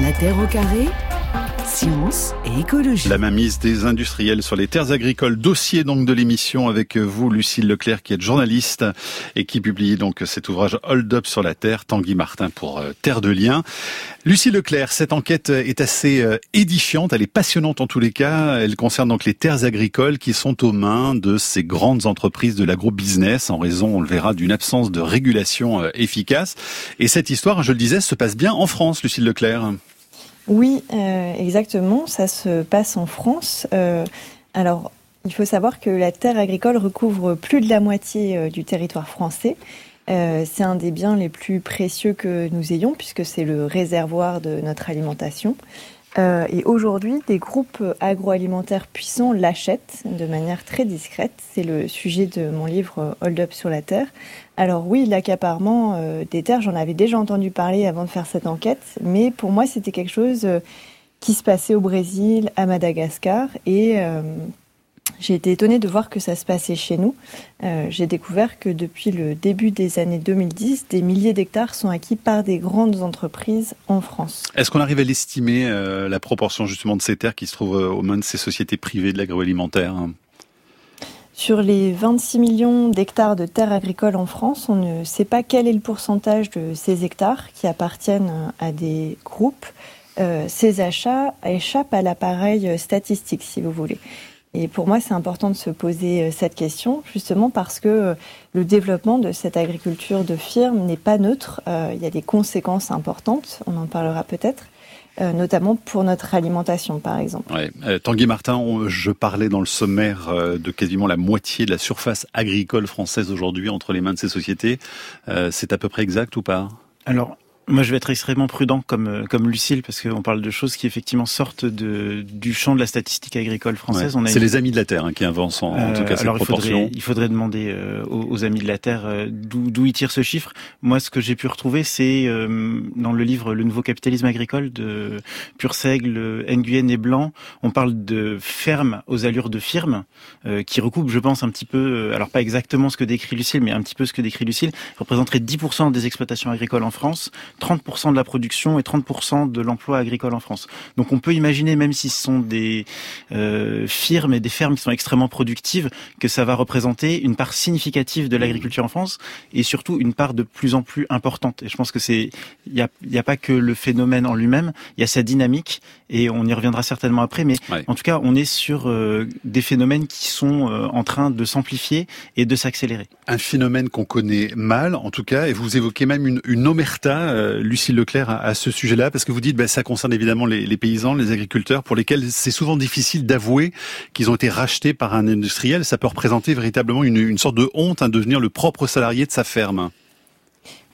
La Terre au carré Science et écologie. La mainmise des industriels sur les terres agricoles. Dossier donc de l'émission avec vous, Lucille Leclerc, qui est journaliste et qui publie donc cet ouvrage Hold Up sur la Terre, Tanguy Martin pour euh, Terre de Liens. Lucille Leclerc, cette enquête est assez euh, édifiante, elle est passionnante en tous les cas. Elle concerne donc les terres agricoles qui sont aux mains de ces grandes entreprises de l'agro-business en raison, on le verra, d'une absence de régulation euh, efficace. Et cette histoire, je le disais, se passe bien en France, Lucille Leclerc. Oui, euh, exactement. Ça se passe en France. Euh, alors, il faut savoir que la terre agricole recouvre plus de la moitié euh, du territoire français. c'est un des biens les plus précieux que nous ayons puisque c'est le réservoir de notre alimentation. Euh, et aujourd'hui, des groupes agroalimentaires puissants l'achètent de manière très discrète. C'est le sujet de mon livre euh, Hold Up sur la Terre. Alors oui, l'accaparement euh, des terres, j'en avais déjà entendu parler avant de faire cette enquête, mais pour moi, c'était quelque chose qui se passait au Brésil, à Madagascar, et j'ai été étonnée de voir que ça se passait chez nous. Euh, j'ai découvert que depuis le début des années 2010, des milliers d'hectares sont acquis par des grandes entreprises en France. Est-ce qu'on arrive à l'estimer, euh, la proportion justement de ces terres qui se trouvent euh, aux mains de ces sociétés privées de l'agroalimentaire sur les 26 millions d'hectares de terres agricoles en France, on ne sait pas quel est le pourcentage de ces hectares qui appartiennent à des groupes. ces achats échappent à l'appareil statistique, si vous voulez. Et pour moi, c'est important de se poser euh, cette question, justement parce que euh, le développement de cette agriculture de firme n'est pas neutre. Euh, il y a des conséquences importantes, on en parlera peut-être. notamment pour notre alimentation, par exemple. Ouais. Tanguy Martin, je parlais dans le sommaire de quasiment la moitié de la surface agricole française aujourd'hui entre les mains de ces sociétés. c'est à peu près exact ou pas? Alors, moi, je vais être extrêmement prudent comme euh, comme Lucille parce qu'on parle de choses qui effectivement sortent de du champ de la statistique agricole française. Ouais, C'est les Amis de la Terre hein, qui inventent en, en, tout cas euh, cette alors proportion. Il faudrait, il faudrait demander euh, aux, Amis de la Terre euh, d'où ils tirent ce chiffre. Moi, ce que j'ai pu retrouver, c'est dans le livre Le nouveau capitalisme agricole de Purseigle, Nguyen et Blanc. On parle de fermes aux allures de firmes qui recoupent, je pense, un petit peu, alors pas exactement ce que décrit Lucille, mais un petit peu ce que décrit Lucille, représenterait 10% des exploitations agricoles en France 30% de la production et 30% de l'emploi agricole en France. Donc on peut imaginer, même si ce sont des euh, firmes et des fermes qui sont extrêmement productives, que ça va représenter une part significative de l'agriculture en France et surtout une part de plus en plus importante. Et je pense que c'est, il n'y a, y a pas que le phénomène en lui-même, il y a sa dynamique et on y reviendra certainement après. Mais en tout cas, on est sur euh, des phénomènes qui sont euh, en train de s'amplifier et de s'accélérer. Un phénomène qu'on connaît mal, en tout cas, et vous évoquez même une, une omerta euh, Lucille Leclerc, à, ce sujet-là Parce que vous dites, ben, ça concerne évidemment les, paysans, les agriculteurs, pour lesquels c'est souvent difficile d'avouer qu'ils ont été rachetés par un industriel. Ça peut représenter véritablement une, sorte de honte, à hein, devenir le propre salarié de sa ferme.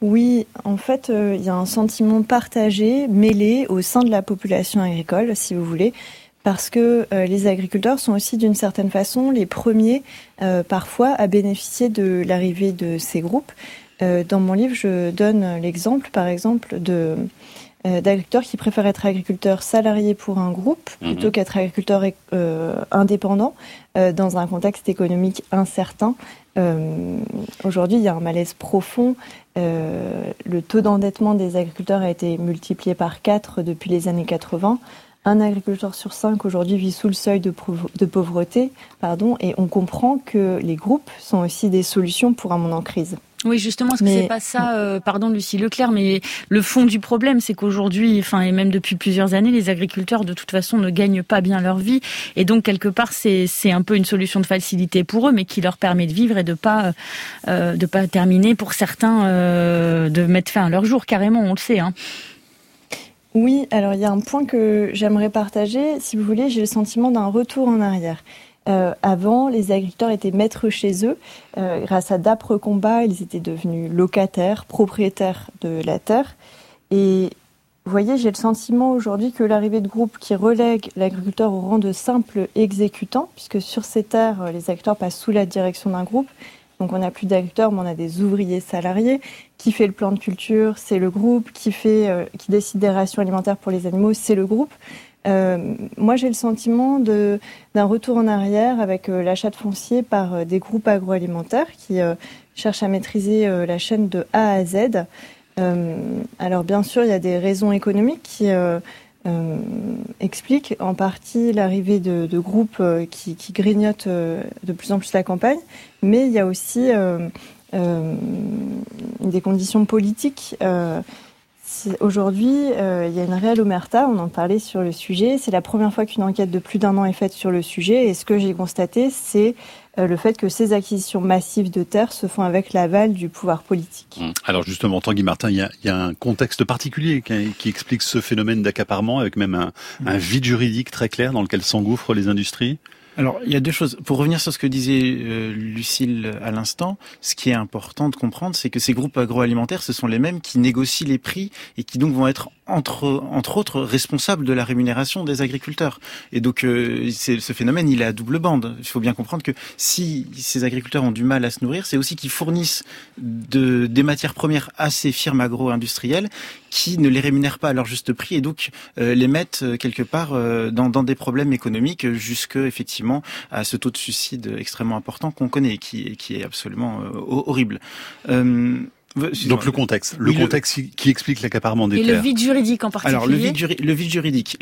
Oui, en fait, euh, il y a un sentiment partagé, mêlé au sein de la population agricole, si vous voulez, parce que euh, les agriculteurs sont aussi d'une certaine façon les premiers, parfois, à bénéficier de l'arrivée de ces groupes. Euh, dans mon livre, je donne l'exemple, par exemple, de euh, d'agriculteurs qui préfèrent être agriculteurs salariés pour un groupe mhm. plutôt qu'être agriculteurs euh, indépendants dans un contexte économique incertain. Aujourd'hui, il y a un malaise profond. le taux d'endettement des agriculteurs a été multiplié par 4 depuis les années 80 un agriculteur sur cinq aujourd'hui vit sous le seuil de, pauvreté, pardon, et on comprend que les groupes sont aussi des solutions pour un monde en crise. Oui, justement, parce que c'est pas ça, euh, pardon Lucie Leclerc, mais le fond du problème, c'est qu'aujourd'hui, enfin et même depuis plusieurs années, les agriculteurs de toute façon ne gagnent pas bien leur vie, et donc quelque part c'est c'est un peu une solution de facilité pour eux, mais qui leur permet de vivre et de pas euh, de pas terminer pour certains euh, de mettre fin à leur jour carrément, on le sait. Hein. Oui, alors il y a un point que j'aimerais partager. Si vous voulez, j'ai le sentiment d'un retour en arrière. Euh, avant, les agriculteurs étaient maîtres chez eux. Euh, grâce à d'âpres combats, ils étaient devenus locataires, propriétaires de la terre. Et vous voyez, j'ai le sentiment aujourd'hui que l'arrivée de groupes qui relèguent l'agriculteur au rang de simple exécutant, puisque sur ces terres, les agriculteurs passent sous la direction d'un groupe. Donc on n'a plus d'agriculteurs, mais on a des ouvriers salariés. Qui fait le plan de culture, c'est le groupe. Qui fait, euh, qui décide des rations alimentaires pour les animaux, c'est le groupe. Euh, moi, j'ai le sentiment d'un retour en arrière avec euh, l'achat de foncier par euh, des groupes agroalimentaires qui cherchent à maîtriser la chaîne de A à Z. alors bien sûr, il y a des raisons économiques qui expliquent en partie l'arrivée de, groupes qui, qui, grignotent de plus en plus la campagne, mais il y a aussi des conditions politiques Aujourd'hui, euh, il y a une réelle omerta, on en parlait sur le sujet. C'est la première fois qu'une enquête de plus d'un an est faite sur le sujet. Et ce que j'ai constaté, c'est euh, le fait que ces acquisitions massives de terres se font avec l'aval du pouvoir politique. Mmh. Alors justement, Tanguy Martin, il y, a, un contexte particulier qui, explique ce phénomène d'accaparement, avec même un, un vide juridique très clair dans lequel s'engouffrent les industries alors, il y a deux choses. Pour revenir sur ce que disait euh, Lucille à l'instant, ce qui est important de comprendre, c'est que ces groupes agroalimentaires, ce sont les mêmes qui négocient les prix et qui donc vont être entre, entre autres responsables de la rémunération des agriculteurs. Et donc, euh, ce phénomène, il est à double bande. Il faut bien comprendre que si ces agriculteurs ont du mal à se nourrir, c'est aussi qu'ils fournissent de, des matières premières à ces firmes agro-industrielles qui ne les rémunèrent pas à leur juste prix et donc euh, les mettent euh, quelque part euh, dans, dans, des problèmes économiques jusque effectivement à ce taux de suicide extrêmement important qu'on connaît qui, qui est absolument horrible. Donc le contexte, le contexte qui explique l'accaparement des et terres. Et le vide juridique en particulier. Alors le vide, le vide juridique.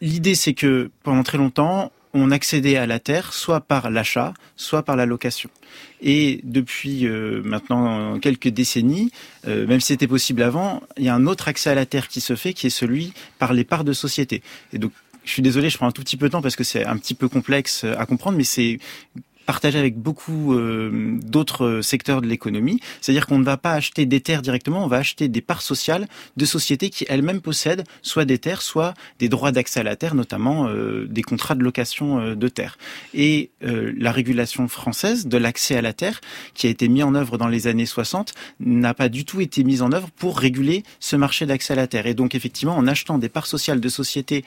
L'idée c'est que pendant très longtemps, on accédait à la terre soit par l'achat, soit par la location. Et depuis euh, maintenant quelques décennies, euh, même si c'était possible avant, il y a un autre accès à la terre qui se fait, qui est celui par les parts de société. Et donc je suis désolé, je prends un tout petit peu de temps parce que c'est un petit peu complexe à comprendre, mais c'est partagé avec beaucoup euh, d'autres secteurs de l'économie. C'est-à-dire qu'on ne va pas acheter des terres directement, on va acheter des parts sociales de sociétés qui elles-mêmes possèdent soit des terres, soit des droits d'accès à la terre, notamment euh, des contrats de location euh, de terre. Et la régulation française de l'accès à la terre, qui a été mise en œuvre dans les années 60, n'a pas du tout été mise en œuvre pour réguler ce marché d'accès à la terre. Et donc effectivement, en achetant des parts sociales de sociétés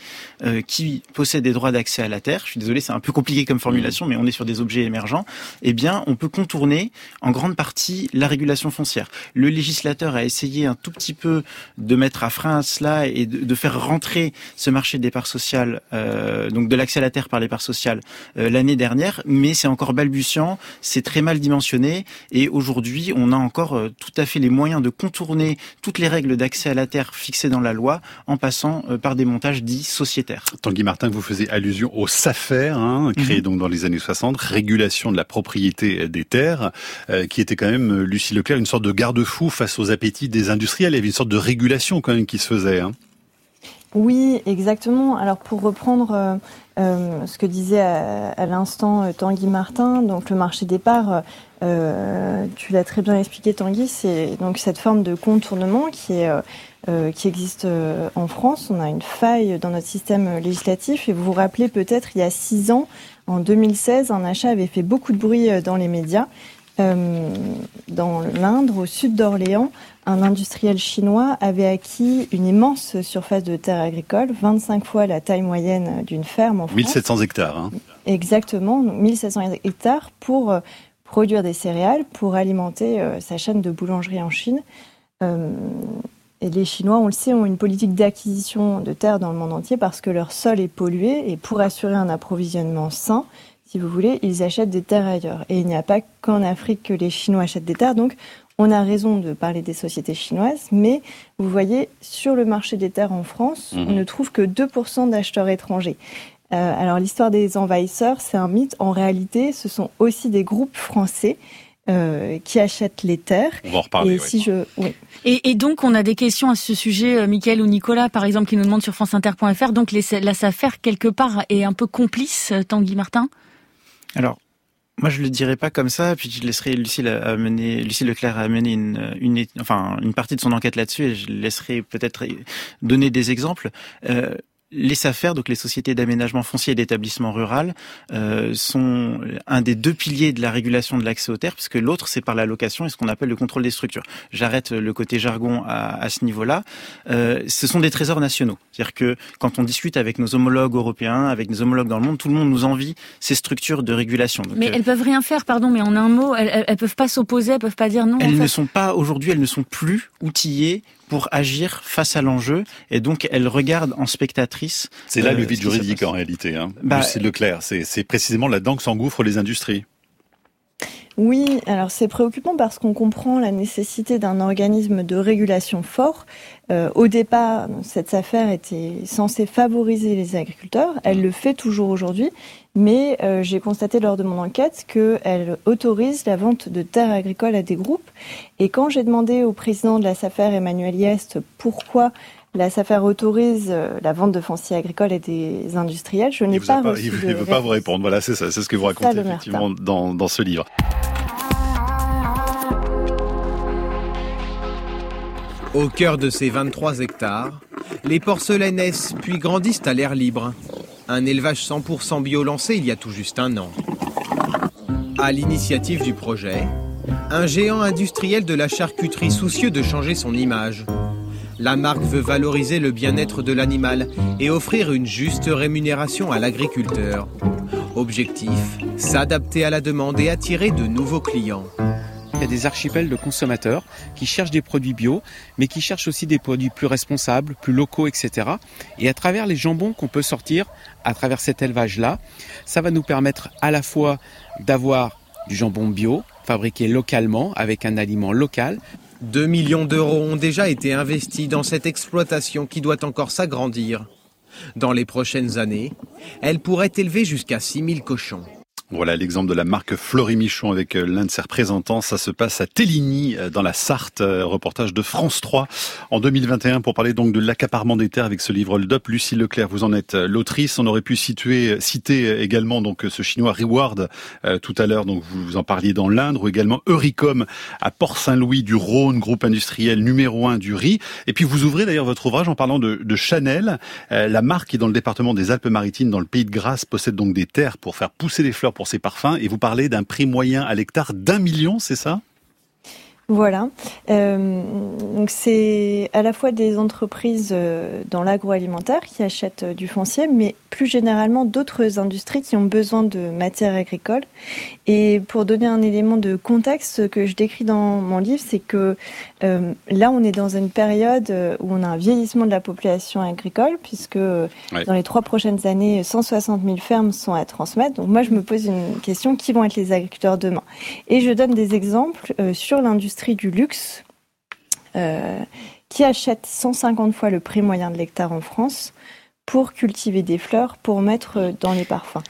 qui possèdent des droits d'accès à la terre, je suis désolé, c'est un peu compliqué comme formulation, mais on est sur des objets émergents, eh bien, on peut contourner en grande partie la régulation foncière. Le législateur a essayé un tout petit peu de mettre à frein à cela et de, faire rentrer ce marché des parts sociales, euh, donc de l'accès à la terre par les parts sociales, euh, l'année dernière, mais c'est encore balbutiant, c'est très mal dimensionné, et aujourd'hui, on a encore euh, tout à fait les moyens de contourner toutes les règles d'accès à la terre fixées dans la loi en passant par des montages dits sociétaires. Tanguy Martin, vous faisiez allusion au SAFER, hein, créé mhm. donc dans les années 60, de la propriété des terres, euh, qui était quand même, Lucie Leclerc, une sorte de garde-fou face aux appétits des industriels. Il y avait une sorte de régulation quand même qui se faisait. Hein. Oui, exactement. Alors pour reprendre euh, euh, ce que disait à, l'instant Tanguy Martin, donc le marché des parts, tu l'as très bien expliqué Tanguy, c'est donc cette forme de contournement qui existe en France. On a une faille dans notre système législatif et vous vous rappelez peut-être il y a six ans, en 2016, un achat avait fait beaucoup de bruit euh, dans les médias. Euh, dans l'Indre, au sud d'Orléans, un industriel chinois avait acquis une immense surface de terre agricole, 25 fois la taille moyenne d'une ferme en France. 1700 hectares. Hein. Exactement, 1700 hectares pour euh, produire des céréales, pour alimenter sa chaîne de boulangerie en Chine. Et les Chinois, on le sait, ont une politique d'acquisition de terres dans le monde entier parce que leur sol est pollué et pour assurer un approvisionnement sain, si vous voulez, ils achètent des terres ailleurs. Et il n'y a pas qu'en Afrique que les Chinois achètent des terres. Donc, on a raison de parler des sociétés chinoises, mais vous voyez, sur le marché des terres en France, on mhm. ne trouve que 2% d'acheteurs étrangers. Euh, alors l'histoire des envahisseurs, c'est un mythe. En réalité, ce sont aussi des groupes français euh, qui achètent les terres. On va en reparler. Et, si je... et, et, donc, on a des questions à ce sujet, euh, Mickaël ou Nicolas, par exemple, qui nous demandent sur franceinter.fr. Donc, les, la SAFER, quelque part, est un peu complice, euh, Tanguy Martin? Alors, moi, je le dirais pas comme ça, puis je laisserai Lucille Leclerc amener une, une, enfin, une partie de son enquête là-dessus, et je laisserai peut-être donner des exemples. Euh, les SAFER, donc les sociétés d'aménagement foncier et d'établissement rural, euh, sont un des deux piliers de la régulation de l'accès aux terres, puisque l'autre, c'est par la location et ce qu'on appelle le contrôle des structures. J'arrête le côté jargon à, à ce niveau-là. Euh, ce sont des trésors nationaux. C'est-à-dire que quand on discute avec nos homologues européens, avec nos homologues dans le monde, tout le monde nous envie ces structures de régulation. mais euh, elles peuvent rien faire, pardon, mais en un mot, elles, elles, peuvent pas s'opposer, elles peuvent pas dire non. Elles ne sont pas, aujourd'hui, elles ne sont plus outillées pour agir face à l'enjeu et donc elle regarde en spectatrice. C'est là le euh, vide juridique en réalité. Hein. Bah, Leclerc, c'est précisément là-dedans que s'engouffrent les industries. Oui, alors c'est préoccupant parce qu'on comprend la nécessité d'un organisme de régulation fort. Euh, au départ, cette affaire était censée favoriser les agriculteurs. Elle le fait toujours aujourd'hui, mais euh, j'ai constaté lors de mon enquête qu'elle autorise la vente de terres agricoles à des groupes. Et quand j'ai demandé au président de la SAFER, Emmanuel Yest, pourquoi la SAFER autorise euh, la vente de fonciers agricoles à des industriels, je n'ai pas, reçu Il ne veut pas vous répondre. Voilà, c'est ça, c'est ce que vous racontez effectivement dans, dans ce livre. Au cœur de ces 23 hectares, les porcelaines naissent puis grandissent à l'air libre. Un élevage 100% bio lancé il y a tout juste un an. À l'initiative du projet, un géant industriel de la charcuterie soucieux de changer son image. La marque veut valoriser le bien-être de l'animal et offrir une juste rémunération à l'agriculteur. Objectif, s'adapter à la demande et attirer de nouveaux clients. Il y a des archipels de consommateurs qui cherchent des produits bio, mais qui cherchent aussi des produits plus responsables, plus locaux, etc. Et à travers les jambons qu'on peut sortir, à travers cet élevage-là, ça va nous permettre à la fois d'avoir du jambon bio, fabriqué localement, avec un aliment local. 2 millions d'euros ont déjà été investis dans cette exploitation qui doit encore s'agrandir. Dans les prochaines années, elle pourrait élever jusqu'à 6000 cochons. Voilà l'exemple de la marque Fleury Michon avec euh, l'un de ses représentants. Ça se passe à Téligny, euh, dans la Sarthe. Euh, reportage de France 3 en 2021 pour parler donc de l'accaparement des terres avec ce livre Hold Up. Lucie Leclerc, vous en êtes l'autrice. On aurait pu situer, citer également donc ce chinois Reward tout à l'heure. Donc vous en parliez dans l'Indre ou également Euricom à Port-Saint-Louis du Rhône, groupe industriel numéro un du riz. Et puis vous ouvrez d'ailleurs votre ouvrage en parlant de, de Chanel. la marque qui est dans le département des Alpes-Maritimes, dans le pays de Grasse, possède donc des terres pour faire pousser les fleurs pour ses parfums et vous parlez d'un prix moyen à l'hectare d'un million, c'est ça? Voilà. Euh, donc c'est à la fois des entreprises euh, dans l'agroalimentaire qui achètent euh, du foncier, mais plus généralement d'autres industries qui ont besoin de matières agricoles. Et pour donner un élément de contexte, ce que je décris dans mon livre, c'est que là, on est dans une période où on a un vieillissement de la population agricole, puisque dans les trois prochaines années, 160 000 fermes sont à transmettre. Donc moi, je me pose une question qui vont être les agriculteurs demain? Et je donne des exemples sur l'industrie du luxe euh, qui achète 150 fois le prix moyen de l'hectare en France pour cultiver des fleurs pour mettre dans les parfums.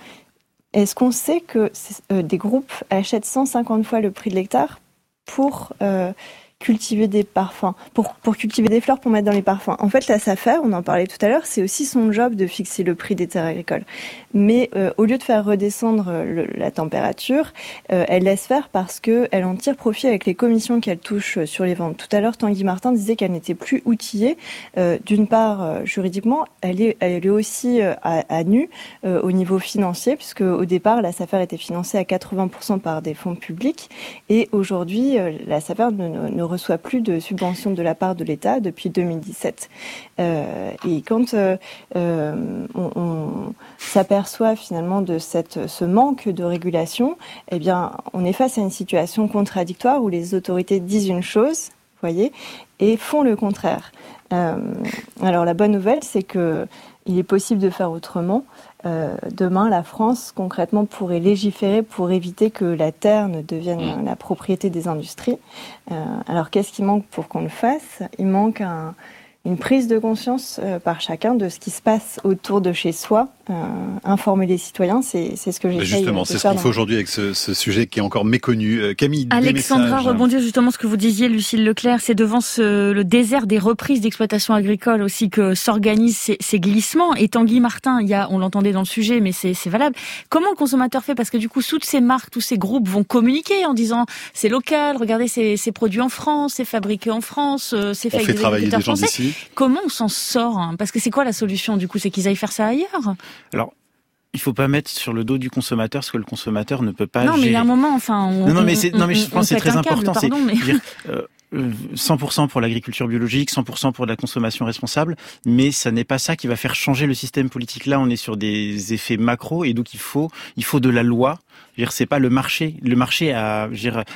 Est-ce qu'on sait que euh, des groupes achètent 150 fois le prix de l'hectare pour euh, cultiver des parfums, pour, pour cultiver des fleurs pour mettre dans les parfums. En fait, la SAFER, on en parlait tout à l'heure, c'est aussi son job de fixer le prix des terres agricoles. Mais euh, au lieu de faire redescendre euh, la température, euh, elle laisse faire parce qu'elle en tire profit avec les commissions qu'elle touche sur les ventes. Tout à l'heure, Tanguy Martin disait qu'elle n'était plus outillée. D'une part, juridiquement, elle est, elle est aussi à, nu au niveau financier, puisque au départ, la SAFER était financée à 80% par des fonds publics. Et aujourd'hui, la SAFER ne reçoit plus de subventions de la part de l'État depuis 2017. Euh, et quand euh, euh, on, s'aperçoit finalement de cette, ce manque de régulation, eh bien, on est face à une situation contradictoire où les autorités disent une chose, voyez, et font le contraire. alors la bonne nouvelle, c'est que il est possible de faire autrement. Euh, demain, la France, concrètement, pourrait légiférer pour éviter que la terre ne devienne mm. la propriété des industries. Euh, alors, qu'est-ce qui manque pour qu'on le fasse? Il manque une prise de conscience euh, par chacun de ce qui se passe autour de chez soi euh, informer les citoyens, c'est ce que j'ai Justement, c'est ce qu'on fait aujourd'hui avec ce, ce, sujet qui est encore méconnu. Euh, Camille, Alexandra rebondir justement ce que vous disiez, Lucille Leclerc, c'est devant ce, le désert des reprises d'exploitation agricole aussi que s'organisent ces, ces, glissements. Et Tanguy Martin, il y a, on l'entendait dans le sujet, mais c'est valable. Comment le consommateur fait? Parce que du coup, toutes ces marques, tous ces groupes vont communiquer en disant c'est local, regardez, c'est produit en France, c'est fabriqué en France, c'est fait on fait travailler des gens d'ici. Comment on s'en sort hein? Parce que c'est quoi la solution du coup? C'est qu'ils aillent faire ça ailleurs? Alors, il faut pas mettre sur le dos du consommateur ce que le consommateur ne peut pas non, mais il y a un moment, enfin, non, non, mais non, mais je pense que c'est très important. C'est 100% pour l'agriculture biologique, 100% pour la consommation responsable, mais ça n'est pas ça qui va faire changer le système politique. Là, on est sur des effets macro et donc il faut, il faut de la loi. C'est pas le marché. Le marché a,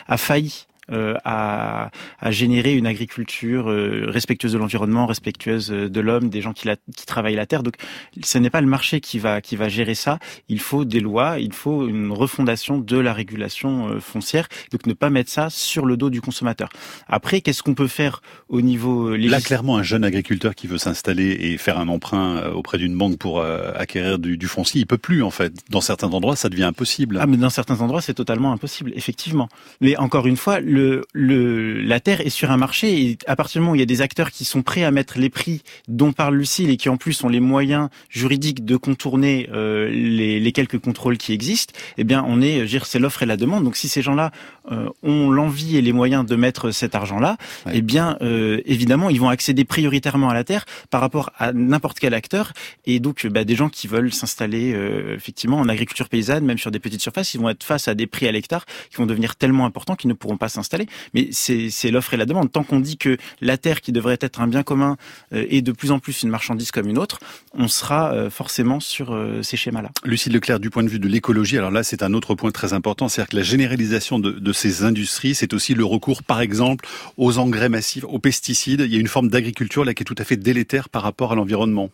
a failli à, à, générer une agriculture respectueuse de l'environnement, respectueuse de l'homme, des gens qui, la, qui travaillent la terre. Donc, ce n'est pas le marché qui va qui va gérer ça. Il faut des lois, il faut une refondation de la régulation foncière. Donc, ne pas mettre ça sur le dos du consommateur. Après, qu'est-ce qu'on peut faire au niveau Là, clairement, un jeune agriculteur qui veut s'installer et faire un emprunt auprès d'une banque pour acquérir du, du foncier, il peut plus en fait. Dans certains endroits, ça devient impossible. Ah, mais dans certains endroits, c'est totalement impossible, effectivement. Mais encore une fois, le, le, la terre est sur un marché et à partir du moment où il y a des acteurs qui sont prêts à mettre les prix dont parle Lucille et qui en plus ont les moyens juridiques de contourner euh, les, les, quelques contrôles qui existent, eh bien, on est, c'est l'offre et la demande. Donc, si ces gens-là euh, ont l'envie et les moyens de mettre cet argent-là, eh bien, euh, évidemment, ils vont accéder prioritairement à la terre par rapport à n'importe quel acteur. Et donc, bah, des gens qui veulent s'installer euh, effectivement en agriculture paysanne, même sur des petites surfaces, ils vont être face à des prix à l'hectare qui vont devenir tellement importants qu'ils ne pourront pas s'installer. Mais c'est l'offre et la demande. Tant qu'on dit que la terre, qui devrait être un bien commun, euh, est de plus en plus une marchandise comme une autre, on sera euh, forcément sur ces schémas-là. Lucille Leclerc, du point de vue de l'écologie, alors là, c'est un autre point très important, c'est-à-dire que la généralisation de, de ces industries, c'est aussi le recours, par exemple, aux engrais massifs, aux pesticides. Il y a une forme d'agriculture là qui est tout à fait délétère par rapport à l'environnement.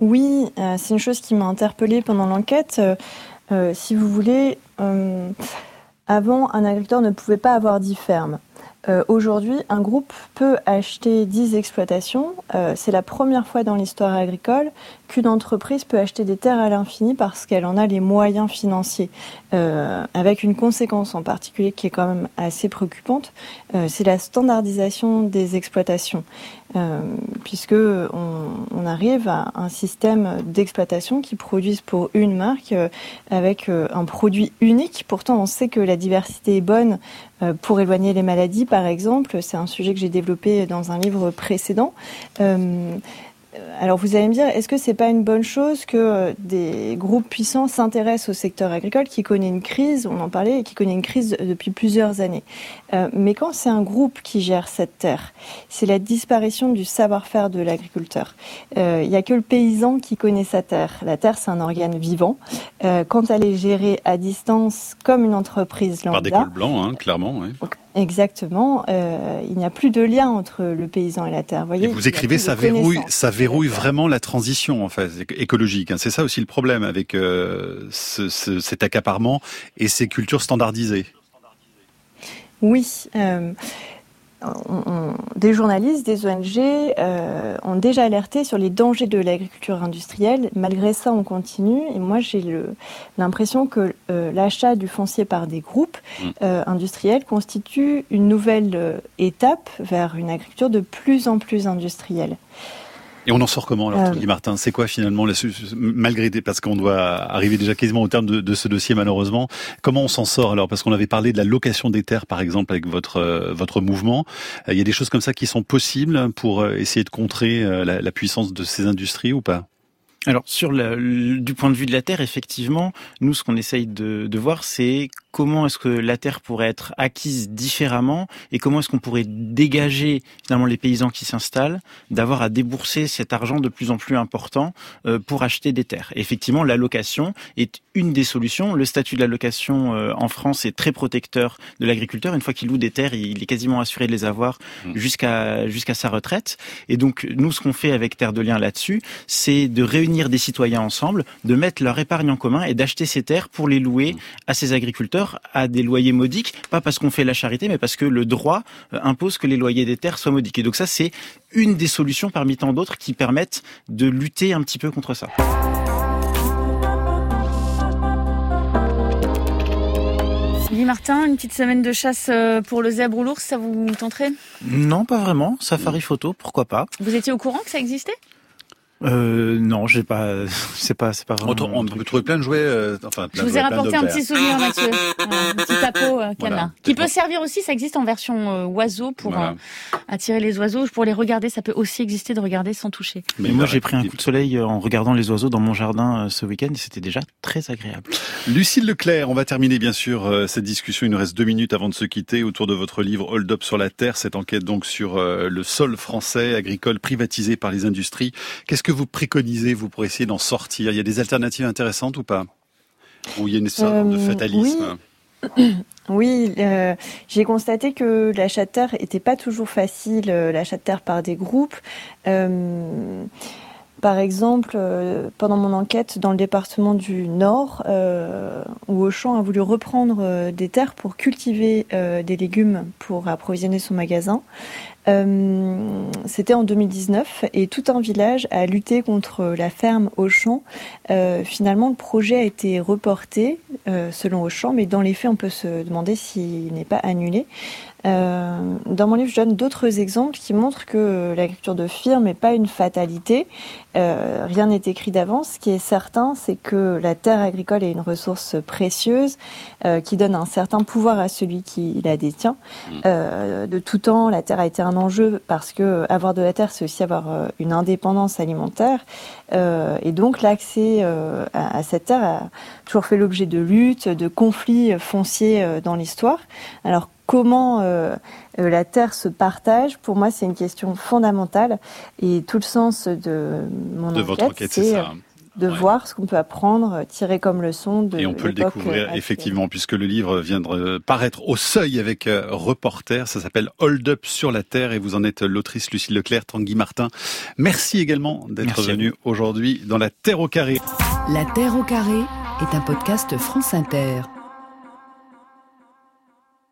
Oui, euh, c'est une chose qui m'a interpellée pendant l'enquête. Euh, euh, si vous voulez, avant, un agriculteur ne pouvait pas avoir dix fermes. Aujourd'hui, un groupe peut acheter 10 exploitations. c'est la première fois dans l'histoire agricole qu'une entreprise peut acheter des terres à l'infini parce qu'elle en a les moyens financiers. Euh, avec une conséquence en particulier qui est quand même assez préoccupante, euh, c'est la standardisation des exploitations. Euh, puisque on, on, arrive à un système d'exploitation qui produise pour une marque euh, avec euh, un produit unique. Pourtant, on sait que la diversité est bonne pour éloigner les maladies, par exemple. C'est un sujet que j'ai développé dans un livre précédent. Euh, alors vous allez me dire, est-ce que c'est pas une bonne chose que euh, des groupes puissants s'intéressent au secteur agricole qui connaît une crise, on en parlait, et qui connaît une crise depuis plusieurs années? Euh, mais quand c'est un groupe qui gère cette terre, c'est la disparition du savoir-faire de l'agriculteur. Il n'y a que le paysan qui connaît sa terre. La terre, c'est un organe vivant. quand elle est gérée à distance comme une entreprise lambda, par des cols blancs, hein, clairement. Exactement. Euh, il n'y a plus de lien entre le paysan et la terre. Voyez, et vous écrivez, ça verrouille, ça verrouille vraiment la transition en fait écologique. Hein. C'est ça aussi le problème avec euh, ce, ce, cet accaparement et ces cultures standardisées. Oui. Euh, des journalistes, des ONG euh, ont déjà alerté sur les dangers de l'agriculture industrielle. Malgré ça, on continue. Et moi, j'ai l'impression que euh, l'achat du foncier par des groupes mmh. euh, industriels constitue une nouvelle euh, étape vers une agriculture de plus en plus industrielle. Et on en sort comment alors, Guy Martin? C'est quoi finalement, malgré parce qu'on doit arriver déjà quasiment au terme de, de ce dossier malheureusement, comment on s'en sort alors? Parce qu'on avait parlé de la location des terres par exemple avec votre euh, votre mouvement. Euh, il y a des choses comme ça qui sont possibles pour euh, essayer de contrer la, la puissance de ces industries ou pas? Alors sur le, du point de vue de la terre, effectivement, nous ce qu'on essaye de, de voir, c'est comment est-ce que la terre pourrait être acquise différemment et comment est-ce qu'on pourrait dégager finalement les paysans qui s'installent d'avoir à débourser cet argent de plus en plus important euh, pour acheter des terres. effectivement, l'allocation est une des solutions. Le statut de l'allocation euh, en France est très protecteur de l'agriculteur. Une fois qu'il loue des terres, il est quasiment assuré de les avoir mmh. jusqu'à jusqu'à sa retraite. Et donc nous, ce qu'on fait avec Terre de Liens là-dessus, c'est de réunir des citoyens ensemble, de mettre leur épargne en commun et d'acheter ces terres pour les louer mmh. à ces agriculteurs à des loyers modiques, pas parce qu'on fait la charité, mais parce que le droit euh, impose que les loyers des terres soient modiques. Et donc ça, c'est une des solutions parmi tant d'autres qui permettent de lutter un petit peu contre ça. Martin, une petite semaine de chasse euh, pour le zèbre ou l'ours, ça vous tenterait? Non, pas vraiment. Safari photo, pourquoi pas. Vous étiez au courant que ça existait? Euh, non, j'ai pas, c'est pas, c'est pas vraiment. On, peut trouver plein de jouets. Euh, enfin, plein Je vous ai rapporté un petit souvenir, Mathieu, un petit tapot euh, canard, qui peut servir aussi. Ça existe en version euh, oiseau pour euh, attirer les oiseaux. Pour les regarder, ça peut aussi exister de regarder sans toucher. Mais moi, j'ai pris un coup de soleil en regardant les oiseaux dans mon jardin ce week-end. et C'était déjà très agréable. Lucille Leclerc, on va terminer bien sûr cette discussion. Il nous reste deux minutes avant de se quitter autour de votre livre Hold Up sur la terre. Cette enquête donc sur le sol français agricole privatisé par les industries. Qu'est-ce que vous préconisez, vous, pour essayer d'en sortir? Il y a des alternatives intéressantes ou pas? Ou il y a une sorte de euh, fatalisme? Oui, euh, j'ai constaté que l'achat de terre n'était pas toujours facile, euh, l'achat de terre par des groupes. Euh, par exemple, euh, pendant mon enquête dans le département du Nord, où Auchan a voulu reprendre des terres pour cultiver des légumes pour approvisionner son magasin, c'était en 2019 et tout un village a lutté contre la ferme Auchan. finalement, le projet a été reporté selon Auchan, mais dans les faits, on peut se demander s'il n'est pas annulé. Euh, dans mon livre, je donne d'autres exemples qui montrent que l'agriculture de firme n'est pas une fatalité. Euh, rien n'est écrit d'avance. Ce qui est certain, c'est que la terre agricole est une ressource précieuse euh, qui donne un certain pouvoir à celui qui la détient. Mm. Euh, de tout temps, la terre a été un enjeu parce que avoir de la terre, c'est aussi avoir euh, une indépendance alimentaire. Euh, et donc, l'accès à, à, cette terre a toujours fait l'objet de luttes, de conflits fonciers dans l'histoire. Alors comment euh, euh, la terre se partage, pour moi, c'est une question fondamentale. Et tout le sens de mon de enquête, c'est euh, de voir ce qu'on peut apprendre, tirer comme leçon de Et on peut le découvrir effectivement, puisque le livre vient de paraître au seuil avec Reporter. Ça s'appelle Hold Up sur la Terre et vous en êtes l'autrice Lucille Leclerc, Tanguy Martin. Merci également d'être venu aujourd'hui dans La Terre au carré. La Terre au carré est un podcast France Inter.